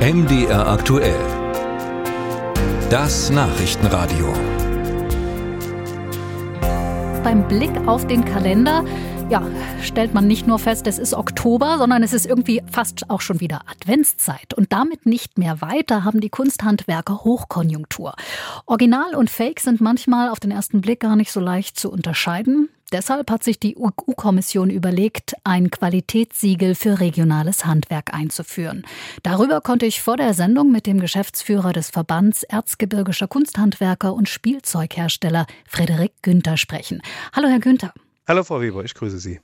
MDR aktuell. Das Nachrichtenradio. Beim Blick auf den Kalender ja, stellt man nicht nur fest, es ist Oktober, sondern es ist irgendwie fast auch schon wieder Adventszeit. Und damit nicht mehr weiter haben die Kunsthandwerker Hochkonjunktur. Original und Fake sind manchmal auf den ersten Blick gar nicht so leicht zu unterscheiden. Deshalb hat sich die EU-Kommission überlegt, ein Qualitätssiegel für regionales Handwerk einzuführen. Darüber konnte ich vor der Sendung mit dem Geschäftsführer des Verbands Erzgebirgischer Kunsthandwerker und Spielzeughersteller Frederik Günther sprechen. Hallo, Herr Günther. Hallo Frau Weber, ich grüße Sie.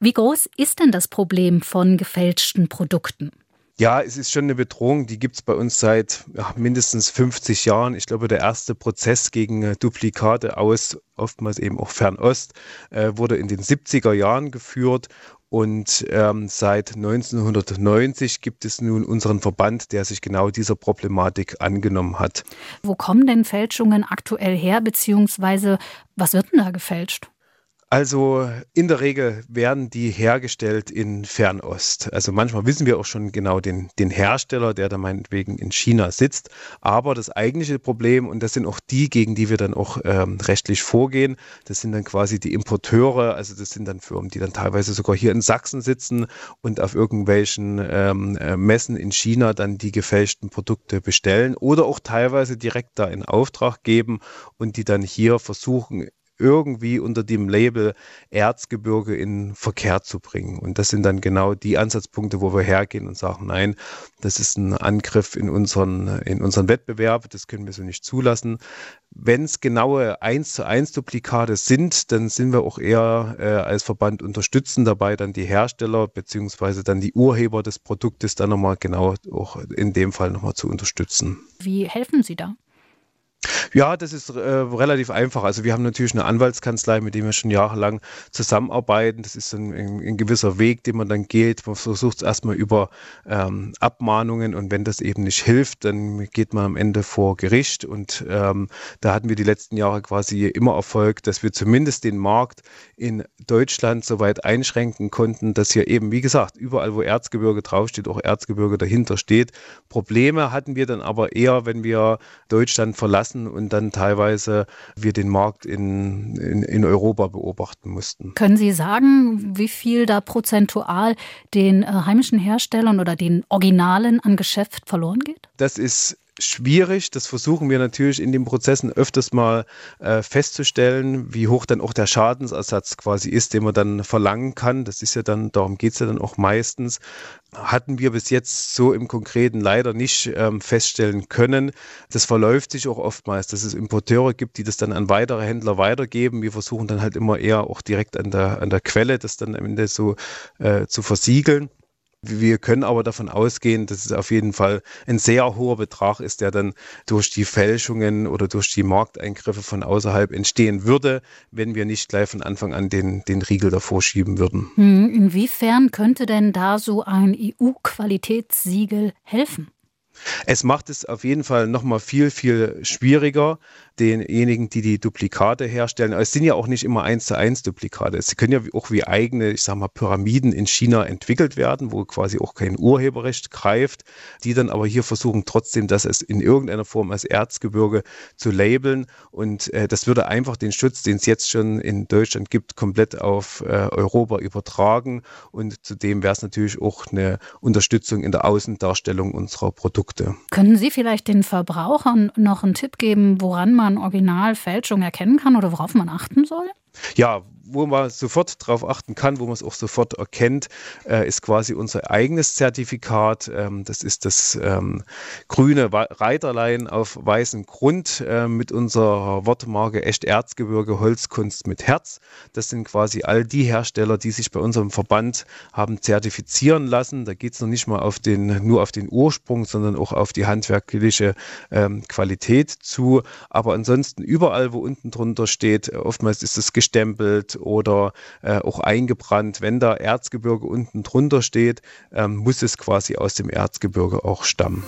Wie groß ist denn das Problem von gefälschten Produkten? Ja, es ist schon eine Bedrohung, die gibt es bei uns seit ja, mindestens 50 Jahren. Ich glaube, der erste Prozess gegen äh, Duplikate aus, oftmals eben auch Fernost, äh, wurde in den 70er Jahren geführt. Und ähm, seit 1990 gibt es nun unseren Verband, der sich genau dieser Problematik angenommen hat. Wo kommen denn Fälschungen aktuell her, beziehungsweise was wird denn da gefälscht? Also in der Regel werden die hergestellt in Fernost. Also manchmal wissen wir auch schon genau den, den Hersteller, der da meinetwegen in China sitzt. Aber das eigentliche Problem, und das sind auch die, gegen die wir dann auch ähm, rechtlich vorgehen, das sind dann quasi die Importeure, also das sind dann Firmen, die dann teilweise sogar hier in Sachsen sitzen und auf irgendwelchen ähm, äh, Messen in China dann die gefälschten Produkte bestellen oder auch teilweise direkt da in Auftrag geben und die dann hier versuchen, irgendwie unter dem Label Erzgebirge in Verkehr zu bringen. Und das sind dann genau die Ansatzpunkte, wo wir hergehen und sagen, nein, das ist ein Angriff in unseren, in unseren Wettbewerb, das können wir so nicht zulassen. Wenn es genaue 1 zu 1 Duplikate sind, dann sind wir auch eher äh, als Verband unterstützen dabei, dann die Hersteller beziehungsweise dann die Urheber des Produktes dann nochmal genau auch in dem Fall nochmal zu unterstützen. Wie helfen Sie da? Ja, das ist äh, relativ einfach. Also wir haben natürlich eine Anwaltskanzlei, mit der wir schon jahrelang zusammenarbeiten. Das ist ein, ein, ein gewisser Weg, den man dann geht. Man versucht es erstmal über ähm, Abmahnungen und wenn das eben nicht hilft, dann geht man am Ende vor Gericht. Und ähm, da hatten wir die letzten Jahre quasi immer Erfolg, dass wir zumindest den Markt in Deutschland so weit einschränken konnten, dass hier eben, wie gesagt, überall, wo Erzgebirge draufsteht, auch Erzgebirge dahinter steht. Probleme hatten wir dann aber eher, wenn wir Deutschland verlassen und dann teilweise wir den Markt in, in, in Europa beobachten mussten. Können Sie sagen, wie viel da prozentual den äh, heimischen Herstellern oder den Originalen an Geschäft verloren geht? Das ist schwierig. Das versuchen wir natürlich in den Prozessen öfters mal äh, festzustellen, wie hoch dann auch der Schadensersatz quasi ist, den man dann verlangen kann. Das ist ja dann, darum geht es ja dann auch meistens. Hatten wir bis jetzt so im Konkreten leider nicht ähm, feststellen können. Das verläuft sich auch oftmals, dass es Importeure gibt, die das dann an weitere Händler weitergeben. Wir versuchen dann halt immer eher auch direkt an der, an der Quelle das dann am Ende so äh, zu versiegeln. Wir können aber davon ausgehen, dass es auf jeden Fall ein sehr hoher Betrag ist, der dann durch die Fälschungen oder durch die Markteingriffe von außerhalb entstehen würde, wenn wir nicht gleich von Anfang an den, den Riegel davor schieben würden. Hm, inwiefern könnte denn da so ein EU-Qualitätssiegel helfen? Es macht es auf jeden Fall nochmal viel, viel schwieriger, denjenigen, die die Duplikate herstellen. Es sind ja auch nicht immer eins zu eins Duplikate. Es können ja auch wie eigene, ich sag mal, Pyramiden in China entwickelt werden, wo quasi auch kein Urheberrecht greift, die dann aber hier versuchen trotzdem, dass es in irgendeiner Form als Erzgebirge zu labeln. Und äh, das würde einfach den Schutz, den es jetzt schon in Deutschland gibt, komplett auf äh, Europa übertragen. Und zudem wäre es natürlich auch eine Unterstützung in der Außendarstellung unserer Produkte. Können Sie vielleicht den Verbrauchern noch einen Tipp geben, woran man Originalfälschung erkennen kann oder worauf man achten soll? Ja, wo man sofort darauf achten kann, wo man es auch sofort erkennt, äh, ist quasi unser eigenes Zertifikat. Ähm, das ist das ähm, grüne Reiterlein auf weißem Grund äh, mit unserer Wortmarke Echt Erzgebirge Holzkunst mit Herz. Das sind quasi all die Hersteller, die sich bei unserem Verband haben zertifizieren lassen. Da geht es noch nicht mal auf den, nur auf den Ursprung, sondern auch auf die handwerkliche ähm, Qualität zu. Aber ansonsten überall, wo unten drunter steht, oftmals ist es gestempelt oder äh, auch eingebrannt. Wenn da Erzgebirge unten drunter steht, ähm, muss es quasi aus dem Erzgebirge auch stammen.